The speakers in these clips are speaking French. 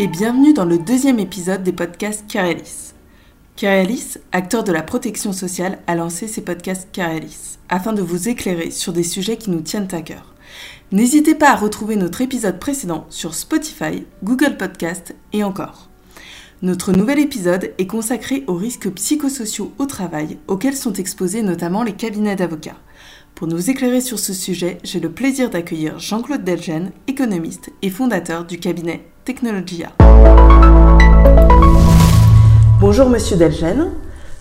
et bienvenue dans le deuxième épisode des podcasts Carelis. Carelis, acteur de la protection sociale, a lancé ses podcasts Carelis afin de vous éclairer sur des sujets qui nous tiennent à cœur. N'hésitez pas à retrouver notre épisode précédent sur Spotify, Google Podcast et encore. Notre nouvel épisode est consacré aux risques psychosociaux au travail auxquels sont exposés notamment les cabinets d'avocats. Pour nous éclairer sur ce sujet, j'ai le plaisir d'accueillir Jean-Claude Delgen, économiste et fondateur du cabinet Technologia. Bonjour Monsieur Delgen,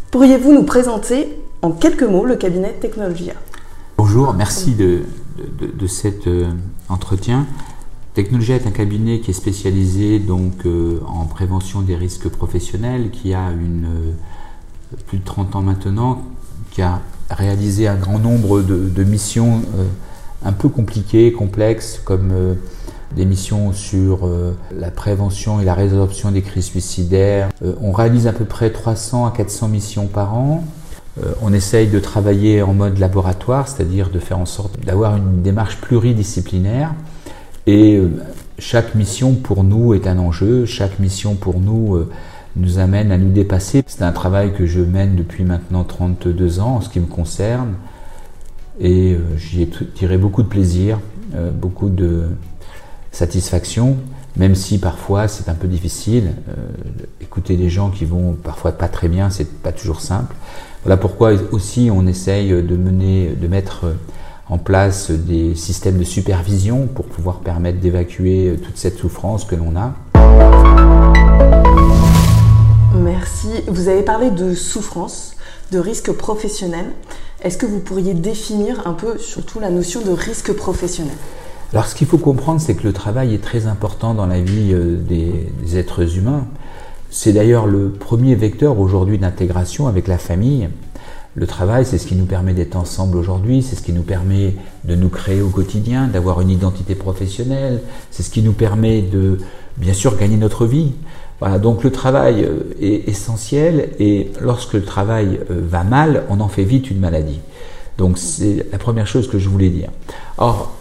pourriez-vous nous présenter en quelques mots le cabinet Technologia? Bonjour, merci de, cet euh, entretien. Technologia est un cabinet qui est spécialisé donc euh, en prévention des risques professionnels, qui a une, euh, plus de 30 ans maintenant, qui a réalisé un grand nombre de, missions un peu compliquées, complexes, comme des missions sur la prévention et la résorption des crises suicidaires. on réalise à peu près 300 à 400 missions par an. on essaye de travailler en mode laboratoire, c'est-à-dire de faire en sorte d'avoir une démarche pluridisciplinaire. Et euh, chaque mission pour nous est un enjeu, chaque mission pour nous euh, nous amène à nous dépasser. C'est un travail que je mène depuis maintenant 32 ans en ce qui me concerne et euh, j'y ai tiré beaucoup de plaisir, beaucoup de satisfaction, même si parfois c'est un peu difficile. écouter des gens qui vont parfois pas très bien, c'est pas toujours simple. Voilà pourquoi aussi on essaye de mener, de mettre en place des systèmes de supervision pour pouvoir permettre d'évacuer toute cette souffrance que l'on a. Merci. Vous avez parlé de souffrance, de risque professionnel. Est-ce que vous pourriez définir un peu surtout la notion de risque professionnel? Alors ce qu'il faut comprendre, c'est que le travail est très important dans la vie euh, des, êtres humains. C'est d'ailleurs le premier vecteur aujourd'hui d'intégration avec la famille. Le travail, c'est ce qui nous permet d'être ensemble aujourd'hui, c'est ce qui nous permet de nous créer au quotidien, d'avoir une identité professionnelle, c'est ce qui nous permet de, bien sûr, gagner notre vie. Voilà, donc le travail euh, est essentiel et lorsque le travail euh, va mal, on en fait vite une maladie. Donc c'est la première chose que je voulais dire. Or,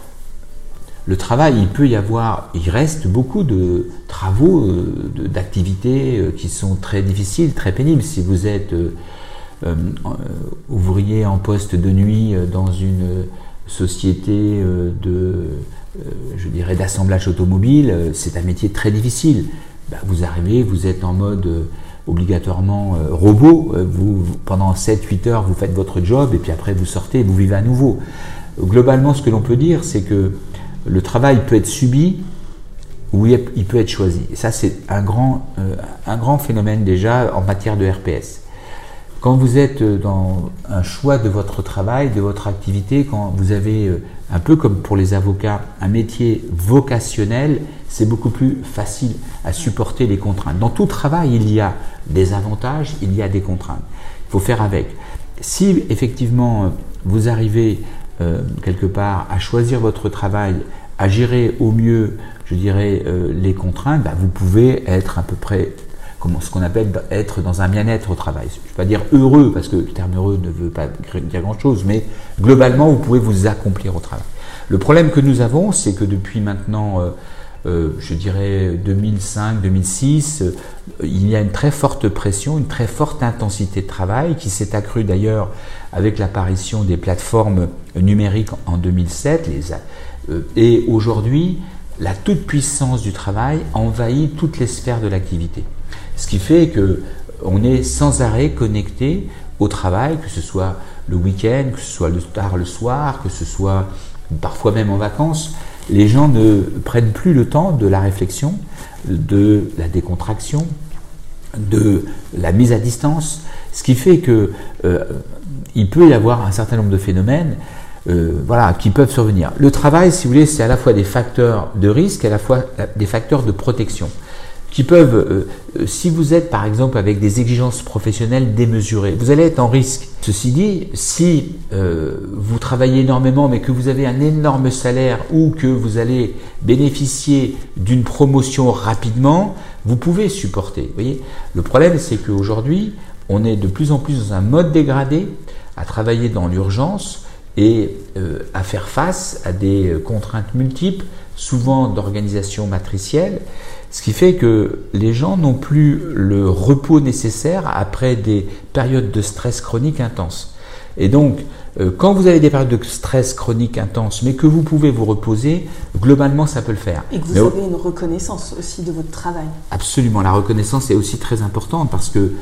le travail, il peut y avoir, il reste beaucoup de travaux, euh, d'activités qui sont très difficiles, très pénibles. Si vous êtes euh, ouvrier en poste de nuit euh, dans une société euh, de, je dirais, d'assemblage automobile, c'est un métier très difficile. Bah, vous arrivez, vous êtes en mode obligatoirement robot. Pendant 7-8 heures, vous faites votre job et puis après vous sortez vous vivez à nouveau. Globalement, ce que l'on peut dire, c'est que le travail peut être subi ou il peut être choisi. Et ça, c'est un grand, un grand phénomène déjà en matière de RPS. Quand vous êtes dans un choix de votre travail, de votre activité, quand vous avez, euh, un peu comme pour les avocats, un métier vocationnel, c'est beaucoup plus facile à supporter les contraintes. Dans tout travail, il y a des avantages, il y a des contraintes. Il faut faire avec. Si effectivement vous arrivez euh, quelque part à choisir votre travail, à gérer au mieux, je dirais, euh, les contraintes, bah, vous pouvez être à peu près ce qu'on appelle être dans un bien-être au travail. Je ne vais pas dire heureux, parce que le terme heureux ne veut pas dire grand-chose, mais globalement, vous pouvez vous accomplir au travail. Le problème que nous avons, c'est que depuis maintenant, euh, je dirais 2005-2006, euh, il y a une très forte pression, une très forte intensité de travail qui s'est accrue d'ailleurs avec l'apparition des plateformes numériques en 2007. et aujourd'hui, la toute-puissance du travail envahit toutes les sphères de l'activité. Ce qui fait que on est sans arrêt connecté au travail, que ce soit le week-end, que ce soit le tard le soir, que ce soit parfois même en vacances. Les gens ne prennent plus le temps de la réflexion, de la décontraction, de la mise à distance, ce qui fait que euh, il peut y avoir un certain nombre de phénomènes euh, voilà, qui peuvent survenir. Le travail, si vous voulez, c'est à la fois des facteurs de risque et à la fois des facteurs de protection qui peuvent, euh, euh, si vous êtes par exemple avec des exigences professionnelles démesurées, vous allez être en risque. Ceci dit, si euh, vous travaillez énormément mais que vous avez un énorme salaire ou que vous allez bénéficier d'une promotion rapidement, vous pouvez supporter. Voyez Le problème c'est qu'aujourd'hui, on est de plus en plus dans un mode dégradé, à travailler dans l'urgence et à faire face à des contraintes multiples, souvent d'organisation matricielle Ce qui fait que les gens n'ont plus le repos nécessaire après des périodes de stress chronique intense. Et donc, euh, quand vous avez des périodes de stress chronique intense, mais que vous pouvez vous reposer, globalement, ça peut le faire. Et que vous avez une reconnaissance aussi de votre travail. Absolument, la reconnaissance est aussi très importante parce que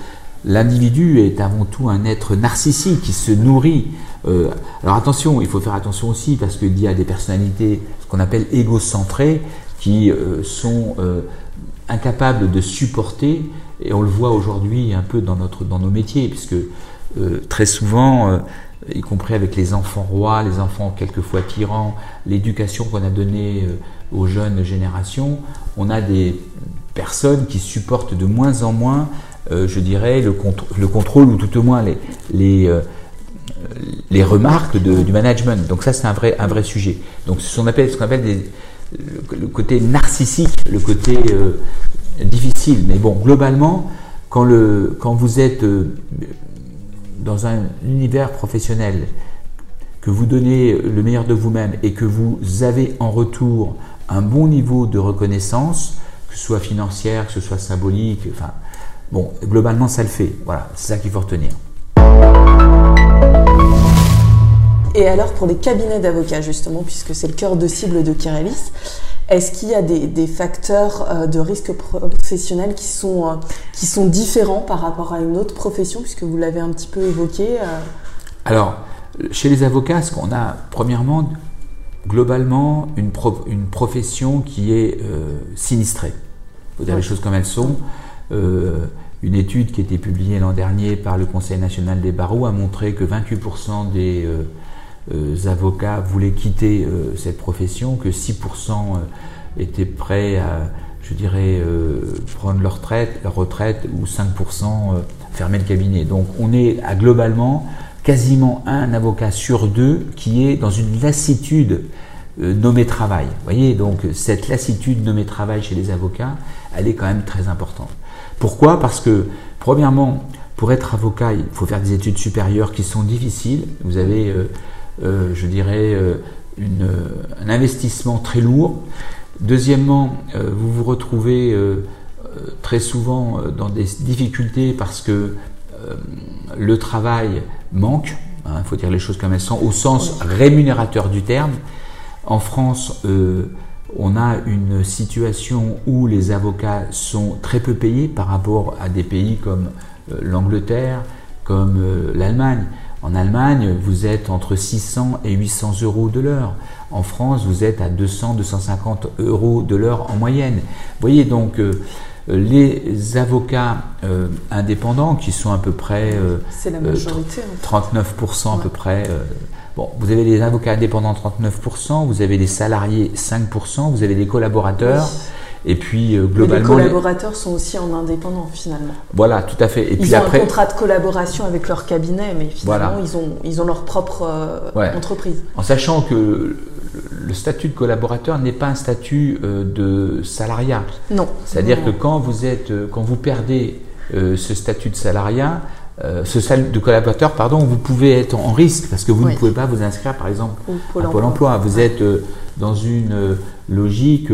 l'individu est avant tout un être narcissique qui se nourrit. Euh, alors attention, il faut faire attention aussi parce qu'il y a des personnalités, ce qu'on appelle égocentrées, qui euh, sont incapables de supporter, et on le voit aujourd'hui un peu dans, dans nos métiers, puisque très souvent, y compris avec les enfants rois, les enfants quelquefois tyrans, l'éducation qu'on a donnée euh, aux jeunes générations, on a des personnes qui supportent de moins en moins, euh, je dirais, le, le, contrôle ou tout au moins les, les, euh, les remarques du management. Donc ça, c'est un vrai, un vrai sujet. Donc ce qu'on appelle, ce qu'on appelle des, le, côté narcissique, le côté difficile. Mais bon, globalement, quand, le, quand vous êtes dans un univers professionnel, que vous donnez le meilleur de vous-même et que vous avez en retour un bon niveau de reconnaissance, que ce soit financière, que ce soit symbolique, enfin, bon, globalement ça le fait. Voilà, c'est ça qu'il faut retenir. Et alors pour les cabinets d'avocats justement, puisque c'est le cœur de cible de Kirelis, est-ce qu'il y a des, facteurs euh, de risque professionnel qui sont, euh, qui sont différents par rapport à une autre profession, puisque vous l'avez un petit peu évoqué euh? Alors, chez les avocats, ce qu'on a, premièrement, globalement, une, une profession qui est sinistrée. Il faut dire les choses comme elles sont. Une étude qui a été publiée l'an dernier par le Conseil national des barreaux a montré que 28% des euh, avocats voulaient quitter euh, cette profession, que 6% euh, étaient prêts à, je dirais, prendre leur retraite, leur retraite ou 5% fermer le cabinet. Donc on est à globalement quasiment un avocat sur deux qui est dans une lassitude nommé travail. Vous voyez, donc cette lassitude nommée travail chez les avocats, elle est quand même très importante. Pourquoi Parce que, premièrement, pour être avocat, il faut faire des études supérieures qui sont difficiles. Vous avez euh, je dirais, euh, une, un investissement très lourd. Deuxièmement, euh, vous vous retrouvez très souvent dans des difficultés parce que le travail manque, il hein, faut dire les choses comme elles sont, au sens rémunérateur du terme. En France, on a une situation où les avocats sont très peu payés par rapport à des pays comme l'Angleterre, comme l'Allemagne. En Allemagne, vous êtes entre 600 et 800 euros de l'heure. En France, vous êtes à 200-250 euros de l'heure en moyenne. Vous voyez donc euh, les avocats euh, indépendants qui sont à peu près euh, la majorité, 39% à peu près. Bon, vous avez les avocats indépendants 39%, vous avez les salariés 5%, vous avez les collaborateurs. Et puis euh, globalement, les collaborateurs sont aussi en indépendant finalement. Voilà, tout à fait. Et ils ont un contrat de collaboration avec leur cabinet, mais finalement ils ont ils ont leur propre euh, entreprise. En sachant que le statut de collaborateur n'est pas un statut euh, de salariat. Non. C'est-à-dire que quand vous êtes quand vous perdez ce statut de salariat, ce statut de collaborateur, pardon, vous pouvez être en risque parce que vous ne pouvez pas vous inscrire, par exemple, à Pôle emploi. Vous êtes dans une logique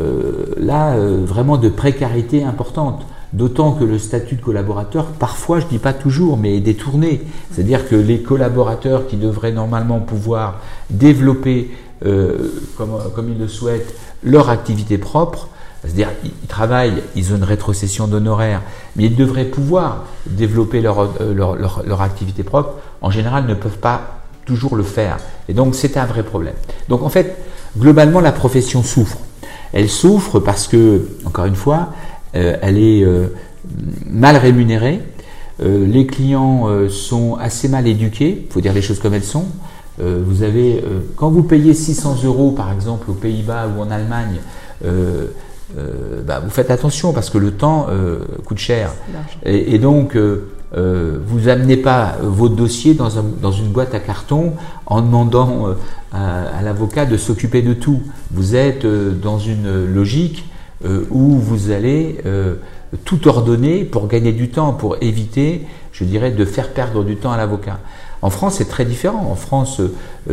euh, là euh, vraiment de précarité importante. D'autant que le statut de collaborateur, parfois, je ne dis pas toujours, mais est détourné. C'est-à-dire que les collaborateurs qui devraient normalement pouvoir développer, euh, comme, comme, ils le souhaitent, leur activité propre, c'est-à-dire ils travaillent, ils ont une rétrocession d'honoraires, mais ils devraient pouvoir développer leur, leur activité propre, en général ne peuvent pas toujours le faire. Et donc c'est un vrai problème. Donc en fait, globalement, la profession souffre. Elle souffre parce que, encore une fois, euh, elle est euh, mal rémunérée. Euh, les clients sont assez mal éduqués, il faut dire les choses comme elles sont. vous avez, quand vous payez 600 euros, par exemple, aux Pays-Bas ou en Allemagne, bah, vous faites attention parce que le temps coûte cher. Et, donc, euh, vous amenez pas votre dossier dans, dans, une boîte à carton en demandant euh, à, l'avocat de s'occuper de tout. Vous êtes euh, dans une logique où vous allez tout ordonner pour gagner du temps, pour éviter, je dirais, de faire perdre du temps à l'avocat. En France, c'est très différent. En France,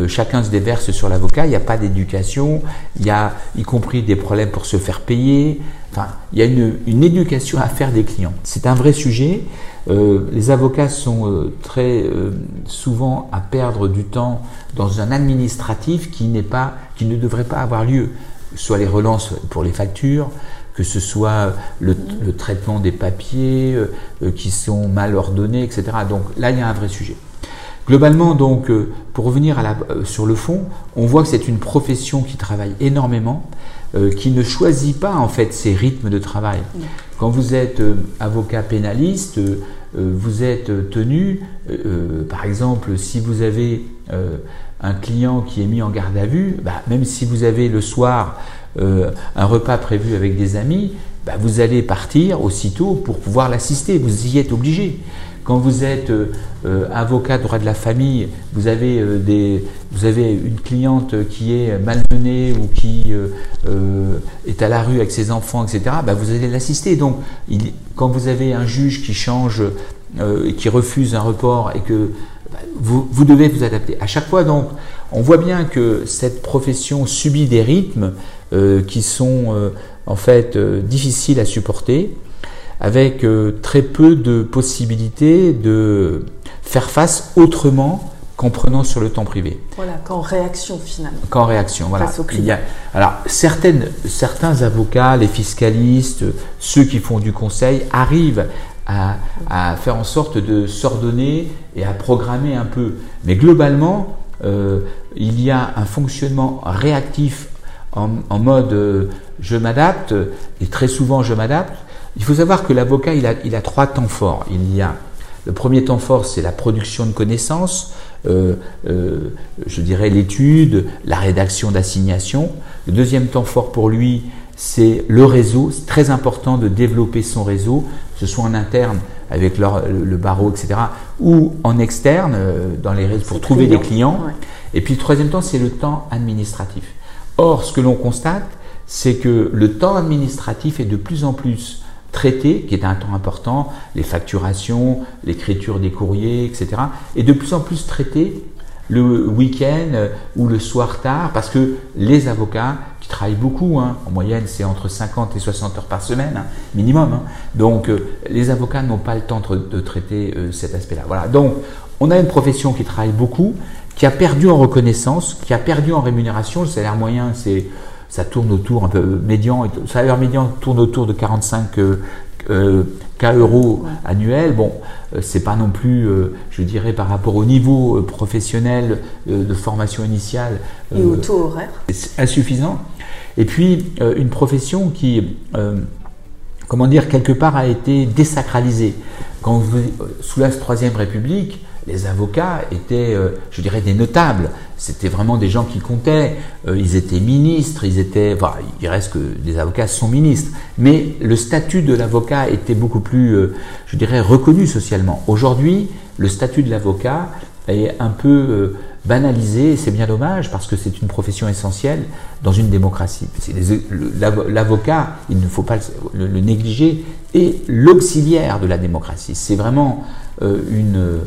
chacun se déverse sur l'avocat. Il n'y a pas d'éducation. Il y a, y compris, des problèmes pour se faire payer. Enfin, il y a une, éducation à faire des clients. C'est un vrai sujet. Euh, les avocats sont euh, très euh, souvent à perdre du temps dans un administratif qui n'est pas, qui ne devrait pas avoir lieu, soit les relances pour les factures, que ce soit le traitement des papiers qui sont mal ordonnés, etc. Donc là, il y a un vrai sujet. Globalement, donc, pour revenir à la, sur le fond, on voit que c'est une profession qui travaille énormément euh, qui ne choisit pas en fait ses rythmes de travail. Quand vous êtes euh, avocat pénaliste, euh, vous êtes tenu, par exemple, si vous avez un client qui est mis en garde à vue, bah, même si vous avez le soir un repas prévu avec des amis, bah, vous allez partir aussitôt pour pouvoir l'assister. Vous y êtes obligé. Quand vous êtes euh, euh, avocat droit de la famille, vous avez, euh, des, vous avez une cliente qui est malmenée ou qui est à la rue avec ses enfants, etc., bah, vous allez l'assister. Donc, quand vous avez un juge qui change et qui refuse un report et que bah, vous, vous, devez vous adapter. À chaque fois, donc, on voit bien que cette profession subit des rythmes qui sont en fait difficiles à supporter avec euh, très peu de possibilités de faire face autrement qu'en prenant sur le temps privé. Voilà, qu'en réaction finalement. Qu'en réaction, voilà. Face Il y a, alors, certaines, certains avocats, les fiscalistes, ceux qui font du conseil, arrivent à, à faire en sorte de s'ordonner et à programmer un peu. Mais globalement, euh, il y a un fonctionnement réactif en, en mode euh, je m'adapte, et très souvent je m'adapte, il faut savoir que l'avocat, il a, il a trois temps forts. Il y a le premier temps fort, c'est la production de connaissances, euh, euh, je dirais l'étude, la rédaction d'assignation. Le deuxième temps fort pour lui, c'est le réseau. C'est très important de développer son réseau, que ce soit en interne avec le, barreau, etc., ou en externe, euh, dans les réseaux, pour trouver des clients. Et puis le troisième temps, c'est le temps administratif. Or, ce que l'on constate, c'est que le temps administratif est de plus en plus traité, qui est un temps important, les facturations, l'écriture des courriers, etc. Et de plus en plus traité le week-end ou le soir tard, parce que les avocats qui travaillent beaucoup, hein, en moyenne c'est entre 50 et 60 heures par semaine, hein, minimum, hein. donc euh, les avocats n'ont pas le temps de, traiter euh, cet aspect-là. Voilà, donc on a une profession qui travaille beaucoup, qui a perdu en reconnaissance, qui a perdu en rémunération, le salaire moyen c'est ça tourne autour un peu médian, le salaire médian tourne autour de 45 euh, euh, K euros annuels. Bon, euh, c'est pas non plus, je dirais, par rapport au niveau professionnel de formation initiale. Et au taux horaire Insuffisant. Et puis, une profession qui, comment dire, quelque part a été désacralisée. Quand vous, sous la Troisième République, les avocats étaient, euh, je dirais, des notables. C'était vraiment des gens qui comptaient. Euh, ils étaient ministres, ils étaient. Enfin, il reste que des avocats sont ministres. Mais le statut de l'avocat était beaucoup plus, euh, je dirais, reconnu socialement. Aujourd'hui, le statut de l'avocat est un peu banalisé, c'est bien dommage parce que c'est une profession essentielle dans une démocratie. L'avocat, il ne faut pas le, le négliger, est l'auxiliaire de la démocratie. C'est vraiment une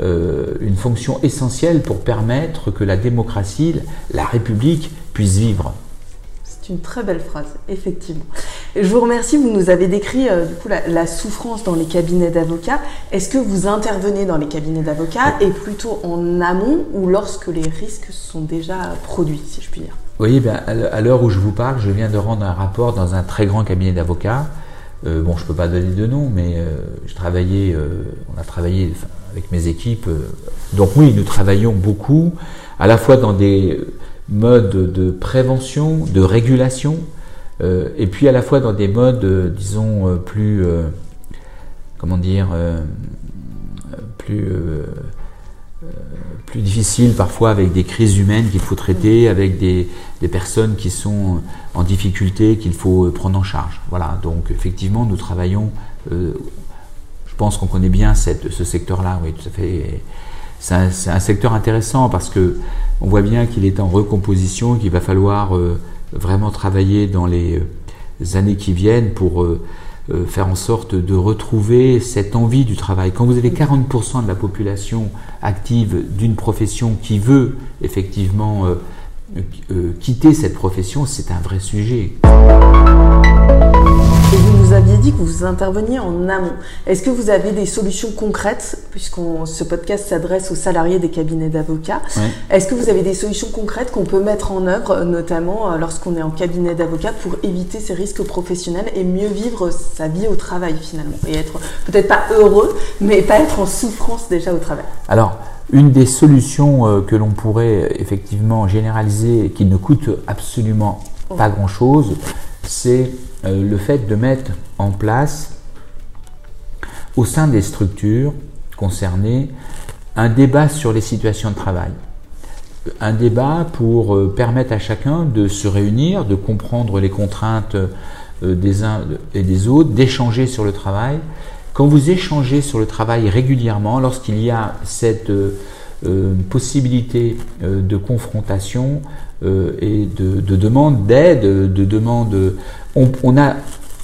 euh, une fonction essentielle pour permettre que la démocratie, la République puisse vivre. C'est une très belle phrase, effectivement. Je vous remercie, vous nous avez décrit euh, du coup, la, souffrance dans les cabinets d'avocats. Est-ce que vous intervenez dans les cabinets d'avocats et plutôt en amont ou lorsque les risques sont déjà produits, si je puis dire? Oui, ben, à l'heure où je vous parle, je viens de rendre un rapport dans un très grand cabinet d'avocats. Euh, bon, je ne peux pas donner de nom, mais je travaillais, on a travaillé, avec mes équipes. Euh, donc oui, nous travaillons beaucoup, à la fois dans des modes de prévention, de régulation, euh, et puis à la fois dans des modes, euh, disons, plus, comment dire, plus, plus difficiles parfois avec des crises humaines qu'il faut traiter, avec des, des, personnes qui sont en difficulté qu'il faut prendre en charge. Voilà, donc effectivement, nous travaillons je pense qu'on connaît bien ce secteur-là, oui, tout à fait. C'est un, secteur intéressant parce que on voit bien qu'il est en recomposition, qu'il va falloir euh, vraiment travailler dans les, euh, années qui viennent pour euh, faire en sorte de retrouver cette envie du travail. Quand vous avez 40% de la population active d'une profession qui veut effectivement quitter cette profession, c'est un vrai sujet. Et vous nous aviez dit que vous interveniez en amont. Est-ce que vous avez des solutions concrètes, puisque ce podcast s'adresse aux salariés des cabinets d'avocats? Est-ce que vous avez des solutions concrètes qu'on peut mettre en œuvre, notamment euh, lorsqu'on est en cabinet d'avocats, pour éviter ces risques professionnels et mieux vivre sa vie au travail finalement? Et être peut-être pas heureux, mais pas être en souffrance déjà au travail. Alors, une des solutions euh, que l'on pourrait effectivement généraliser et qui ne coûte absolument pas grand-chose, c'est le fait de mettre en place au sein des structures concernées un débat sur les situations de travail. Un débat pour euh, permettre à chacun de se réunir, de comprendre les contraintes euh, des uns et des autres, d'échanger sur le travail. Quand vous échangez sur le travail régulièrement, lorsqu'il y a cette possibilité de confrontation, euh, et de, de demande d'aide, de demande. On, on, a,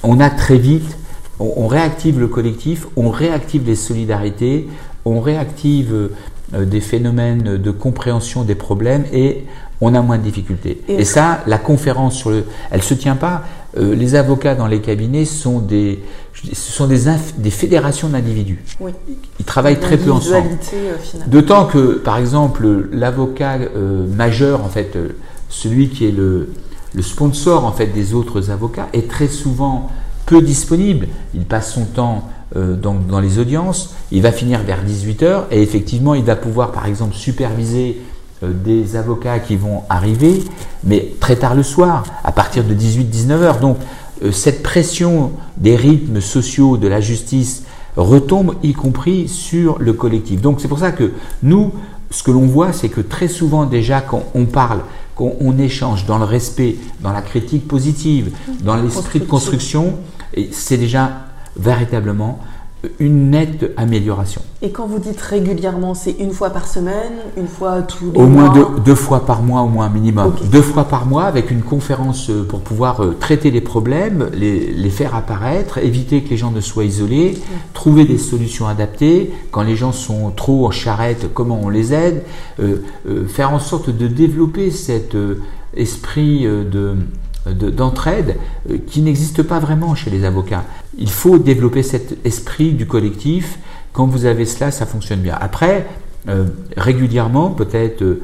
on a très vite, on, réactive le collectif, on réactive les solidarités, on réactive euh, des phénomènes de compréhension des problèmes et on a moins de difficultés. Et, ça, la conférence sur le, elle se tient pas. Euh, les avocats dans les cabinets sont des, ce sont des, des fédérations d'individus. Oui. Ils travaillent très peu ensemble. D'autant que, par exemple, l'avocat majeur, en fait, celui qui est le, sponsor en fait des autres avocats est très souvent peu disponible. Il passe son temps euh, dans, les audiences, il va finir vers 18h et effectivement il va pouvoir par exemple superviser euh, des avocats qui vont arriver, mais très tard le soir, à partir de 18-19 h Donc euh, cette pression des rythmes sociaux de la justice retombe y compris sur le collectif. Donc c'est pour ça que nous, ce que l'on voit, c'est que très souvent déjà quand on parle on, échange dans le respect, dans la critique positive, dans l'esprit de construction, c'est déjà véritablement une nette amélioration. Et quand vous dites régulièrement, c'est une fois par semaine, une fois tous les Au moins deux, fois par mois, au moins minimum. Deux fois par mois avec une conférence euh, pour pouvoir euh, traiter les problèmes, les, faire apparaître, éviter que les gens ne soient isolés, trouver des solutions adaptées. Quand les gens sont trop en charrette, comment on les aide, euh, faire en sorte de développer cet esprit de d'entraide euh, qui n'existe pas vraiment chez les avocats. Il faut développer cet esprit du collectif. Quand vous avez cela, ça fonctionne bien. Après, euh, régulièrement, peut-être euh,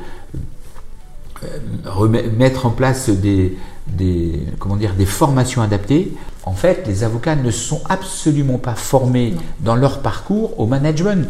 mettre en place des, des, comment dire, des formations adaptées. En fait, les avocats ne sont absolument pas formés dans leur parcours au management.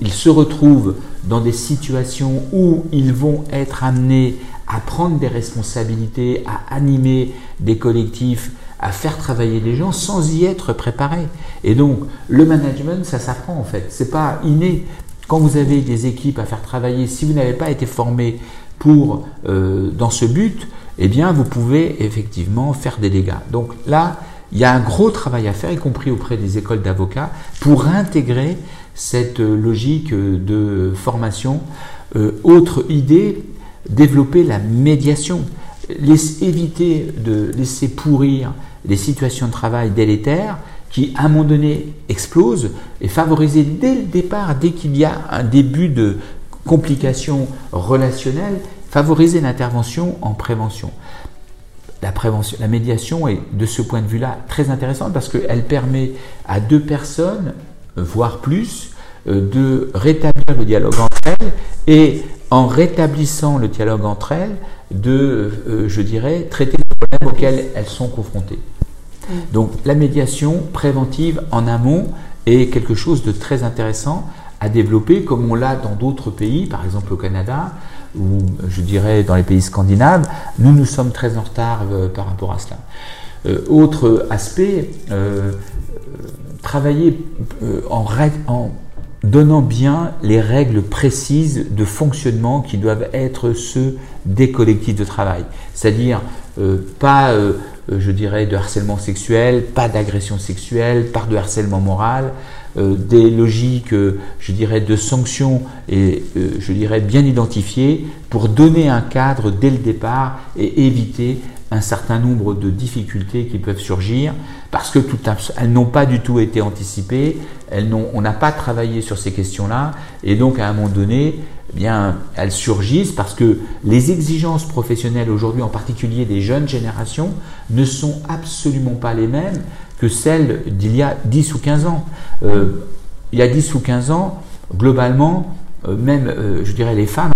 Ils se retrouvent dans des situations où ils vont être amenés à prendre des responsabilités, à animer des collectifs, à faire travailler les gens sans y être préparés. Et donc, le management, ça s'apprend en fait. C'est pas inné. Quand vous avez des équipes à faire travailler, si vous n'avez pas été formé pour euh, dans ce but, eh bien, vous pouvez effectivement faire des dégâts. Donc là, il y a un gros travail à faire, y compris auprès des écoles d'avocats, pour intégrer cette logique de formation. Euh, autre idée, développer la médiation, éviter de laisser pourrir les situations de travail délétères qui, à un moment donné, explosent et favoriser dès le départ, dès qu'il y a un début de complications relationnelles, favoriser l'intervention en prévention. La, prévention, la médiation est de ce point de vue-là très intéressante parce qu'elle permet à deux personnes, voire plus, euh, de rétablir le dialogue entre elles et en rétablissant le dialogue entre elles, de, euh, je dirais, traiter les problèmes auxquels elles sont confrontées. Mm. Donc la médiation préventive en amont est quelque chose de très intéressant à développer, comme on l'a dans d'autres pays, par exemple au Canada, ou je dirais dans les pays scandinaves. Nous, nous sommes très en retard euh, par rapport à cela. Euh, autre aspect, travailler en, en donnant bien les règles précises de fonctionnement qui doivent être ceux des collectifs de travail. C'est-à-dire euh, pas, euh, je dirais, de harcèlement sexuel, pas d'agression sexuelle, pas de harcèlement moral, euh, des logiques, je dirais, de sanctions et je dirais bien identifiées pour donner un cadre dès le départ et éviter un certain nombre de difficultés qui peuvent surgir parce que tout, elles n'ont pas du tout été anticipées, elles on n'a pas travaillé sur ces questions-là et donc à un moment donné, eh bien, elles surgissent parce que les exigences professionnelles aujourd'hui, en particulier des jeunes générations, ne sont absolument pas les mêmes que celle d'il y a 10 ou 15 ans. Euh, il y a 10 ou 15 ans, globalement, euh, même, je dirais, les femmes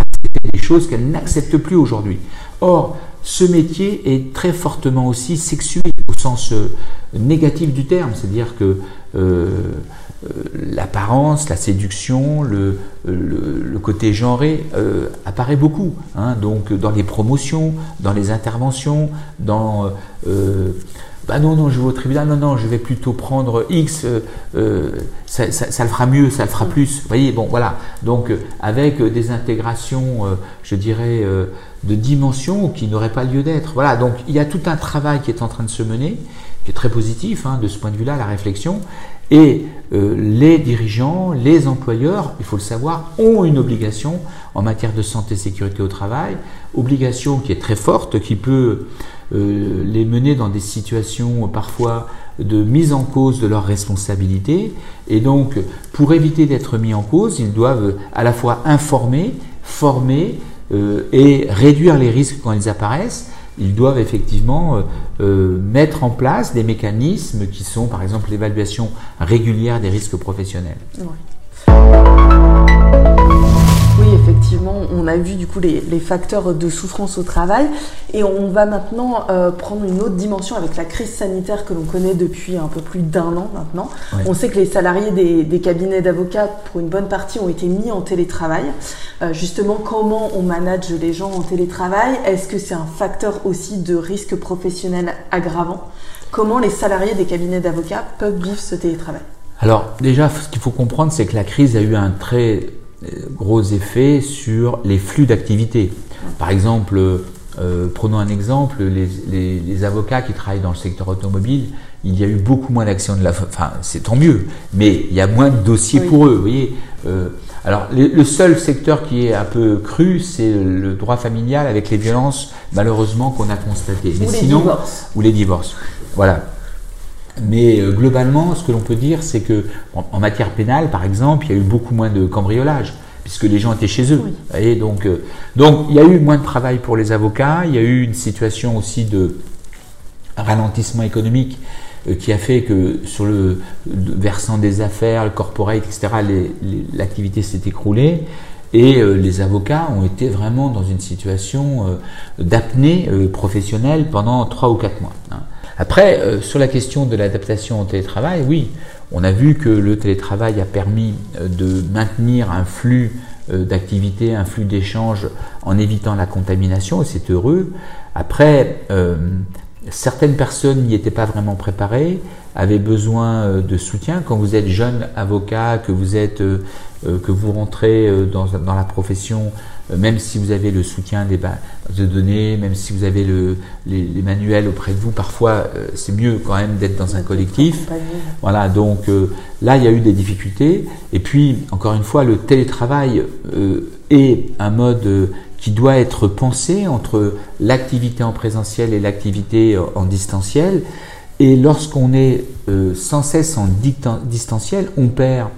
des choses qu'elles n'acceptent plus aujourd'hui. Or, ce métier est très fortement aussi sexué au sens négatif du terme, c'est-à-dire que euh, l'apparence, la séduction, le, le, côté genré euh, apparaît beaucoup. Hein. donc dans les promotions, dans les interventions, dans euh, bah non, non, je vais au tribunal, non, non, je vais plutôt prendre X, ça, ça, le fera mieux, ça le fera plus. Vous voyez, bon, voilà. Donc, avec des intégrations, je dirais, de dimensions qui n'auraient pas lieu d'être. Voilà, donc il y a tout un travail qui est en train de se mener, qui est très positif, hein, de ce point de vue-là, la réflexion. Et euh, les dirigeants, les employeurs, il faut le savoir, ont une obligation en matière de santé et sécurité au travail, obligation qui est très forte, qui peut euh, les mener dans des situations parfois de mise en cause de leurs responsabilités. Et donc, pour éviter d'être mis en cause, ils doivent à la fois informer, former euh, et réduire les risques quand ils apparaissent ils doivent effectivement euh, euh, mettre en place des mécanismes qui sont par exemple l'évaluation régulière des risques professionnels. Effectivement, on a vu du coup les, facteurs de souffrance au travail. Et on va maintenant euh, prendre une autre dimension avec la crise sanitaire que l'on connaît depuis un peu plus d'un an maintenant. On sait que les salariés des, cabinets d'avocats, pour une bonne partie, ont été mis en télétravail. Euh, justement, comment on manage les gens en télétravail? Est-ce que c'est un facteur aussi de risque professionnel aggravant? Comment les salariés des cabinets d'avocats peuvent vivre ce télétravail? Alors déjà, ce qu'il faut comprendre, c'est que la crise a eu un très gros effets sur les flux d'activité. Par exemple, euh, prenons un exemple, les, avocats qui travaillent dans le secteur automobile, il y a eu beaucoup moins d'actions de la... Enfin, c'est tant mieux, mais il y a moins de dossiers pour eux, vous voyez. Euh, alors, le seul secteur qui est un peu cru, c'est le droit familial avec les violences, malheureusement, qu'on a constatées. Mais ou sinon, les divorces. Ou les divorces. Voilà. Mais euh, globalement, ce que l'on peut dire, c'est que en, matière pénale, par exemple, il y a eu beaucoup moins de cambriolage puisque les gens étaient chez eux. Et donc, euh, donc, il y a eu moins de travail pour les avocats. Il y a eu une situation aussi de ralentissement économique euh, qui a fait que sur le, versant des affaires, le corporate, etc., l'activité s'est écroulée. Et les avocats ont été vraiment dans une situation d'apnée professionnelle pendant trois ou quatre mois. Hein. Après, euh, sur la question de l'adaptation au télétravail, oui, on a vu que le télétravail a permis euh, de maintenir un flux euh, d'activité, un flux d'échanges en évitant la contamination, et c'est heureux. Après, certaines personnes n'y étaient pas vraiment préparées, avaient besoin de soutien. Quand vous êtes jeune avocat, que vous que vous rentrez dans, la profession euh, même si vous avez le soutien des de données, même si vous avez le, les, manuels auprès de vous, parfois euh, c'est mieux quand même d'être dans un collectif. Voilà, donc euh, là il y a eu des difficultés. Et puis, encore une fois, le télétravail est un mode qui doit être pensé entre l'activité en présentiel et l'activité en distanciel. Et lorsqu'on est sans cesse en distanciel, on perd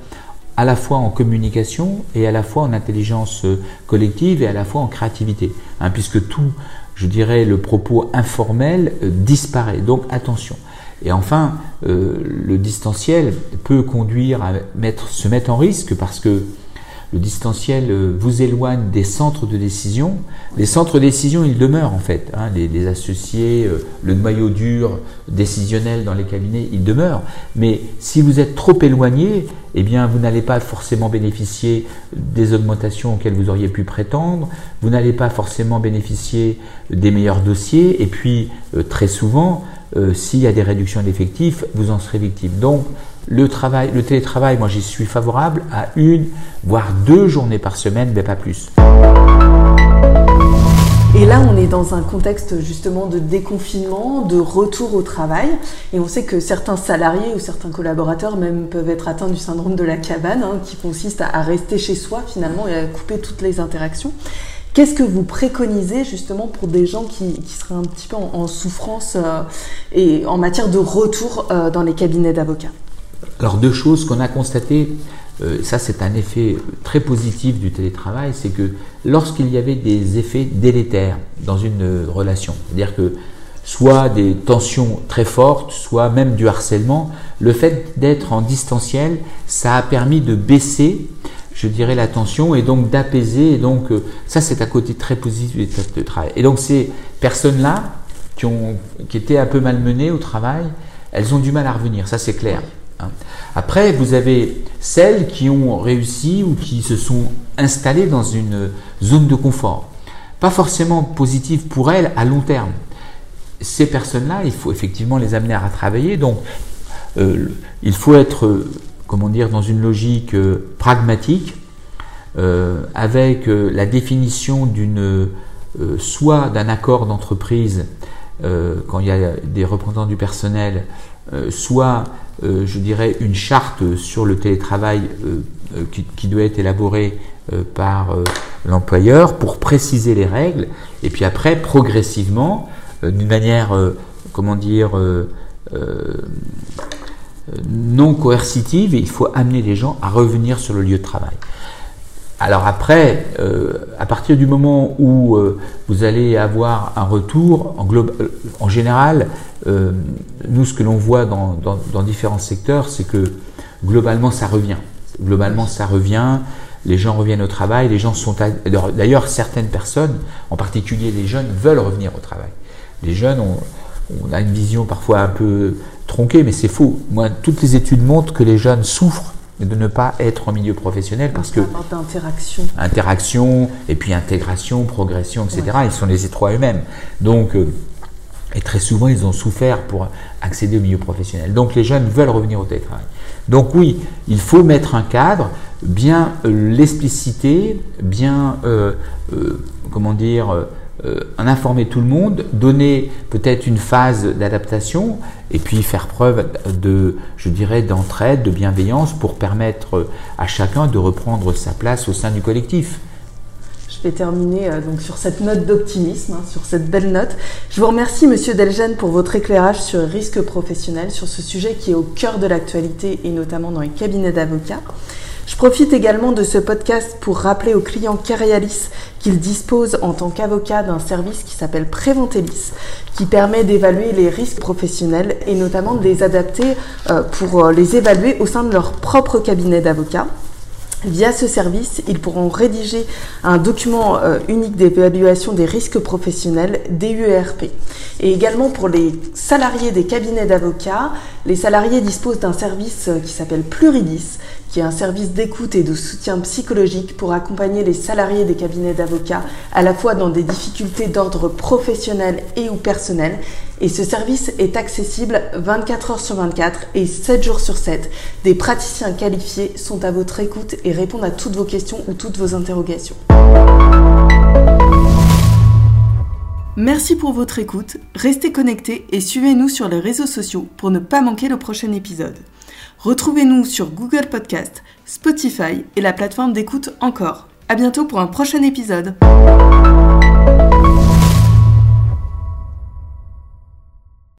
à la fois en communication et à la fois en intelligence euh, collective et à la fois en créativité, hein, puisque tout, je dirais, le propos informel euh, disparaît. Donc attention. Et enfin, euh, le distanciel peut conduire à se mettre en risque parce que le distanciel euh, vous éloigne des centres de décision. Les centres de décision, ils demeurent en fait. Hein. les, associés, euh, le noyau dur décisionnel dans les cabinets, ils demeurent. Mais si vous êtes trop éloigné, eh bien, vous n'allez pas forcément bénéficier des augmentations auxquelles vous auriez pu prétendre. Vous n'allez pas forcément bénéficier des meilleurs dossiers. Et puis, euh, très souvent, s'il y a des réductions d'effectifs, vous en serez victime. Donc, le, travail, le télétravail, moi j'y suis favorable à une, voire deux journées par semaine, mais pas plus. Et là, on est dans un contexte justement de déconfinement, de retour au travail. Et on sait que certains salariés ou certains collaborateurs même peuvent être atteints du syndrome de la cabane, hein, qui consiste à, rester chez soi finalement et à couper toutes les interactions. Qu'est-ce que vous préconisez justement pour des gens qui, seraient un petit peu en, souffrance euh, et en matière de retour euh, dans les cabinets d'avocats? Alors deux choses qu'on a constatées, euh, ça c'est un effet très positif du télétravail, c'est que lorsqu'il y avait des effets délétères dans une relation, c'est-à-dire que soit des tensions très fortes, soit même du harcèlement. Le fait d'être en distanciel, ça a permis de baisser, je dirais, la tension et donc d'apaiser. Et donc, euh, ça, c'est à côté très positif du travail. Et donc, ces personnes-là, qui, ont, qui étaient un peu malmenées au travail, elles ont du mal à revenir, ça c'est clair. Hein. Après, vous avez celles qui ont réussi ou qui se sont installées dans une zone de confort. Pas forcément positive pour elles à long terme. Ces personnes-là, il faut effectivement les amener à travailler. Donc, euh, il faut être, comment dire, dans une logique euh, pragmatique, euh, avec la définition d'une soit d'un accord d'entreprise quand il y a des représentants du personnel, soit euh, je dirais, une charte sur le télétravail euh, euh, qui, doit être élaborée par l'employeur pour préciser les règles, et puis après, progressivement, d'une manière, comment dire, non coercitive, il faut amener les gens à revenir sur le lieu de travail. Alors après, à partir du moment où vous allez avoir un retour, en, en général, euh, nous, ce que l'on voit dans, différents secteurs, c'est que globalement, ça revient. Globalement, ça revient. Les gens reviennent au travail. Les gens sont. D'ailleurs, certaines personnes, en particulier les jeunes, veulent revenir au travail. Les jeunes, on, a une vision parfois un peu tronquée, mais c'est faux. Toutes les études montrent que les jeunes souffrent de ne pas être en milieu professionnel parce que interaction interaction et puis intégration progression etc ils sont les étroits eux-mêmes donc euh, et très souvent, ils ont souffert pour accéder au milieu professionnel. Donc les jeunes veulent revenir au télétravail. Donc oui, il faut mettre un cadre, bien euh, l'expliciter, bien, euh, euh, comment dire, en informer tout le monde, donner peut-être une phase d'adaptation et puis faire preuve de, je dirais, d'entraide, de bienveillance pour permettre à chacun de reprendre sa place au sein du collectif vais terminer euh, donc sur cette note d'optimisme, hein, sur cette belle note. Je vous remercie, Monsieur Delgen, pour votre éclairage sur le risque professionnel, sur ce sujet qui est au cœur de l'actualité et notamment dans les cabinets d'avocats. Je profite également de ce podcast pour rappeler aux clients Carialis qu'ils disposent en tant qu'avocat d'un service qui s'appelle Préventelis, qui permet d'évaluer les risques professionnels et notamment de les adapter euh, pour euh, les évaluer au sein de leur propre cabinet d'avocats. Via ce service, ils pourront rédiger un document euh, unique d'évaluation des risques professionnels, DUERP. Et également pour les salariés des cabinets d'avocats, les salariés disposent d'un service euh, qui s'appelle Pluridis, qui est un service d'écoute et de soutien psychologique pour accompagner les salariés des cabinets d'avocats à la fois dans des difficultés d'ordre professionnel et ou personnel. Et ce service est accessible 24 heures sur 24 et 7 jours sur 7. Des praticiens qualifiés sont à votre écoute et répondent à toutes vos questions ou toutes vos interrogations. Merci pour votre écoute, restez connectés et suivez-nous sur les réseaux sociaux pour ne pas manquer le prochain épisode. Retrouvez-nous sur Google Podcast, Spotify et la plateforme d'écoute Encore. À bientôt pour un prochain épisode.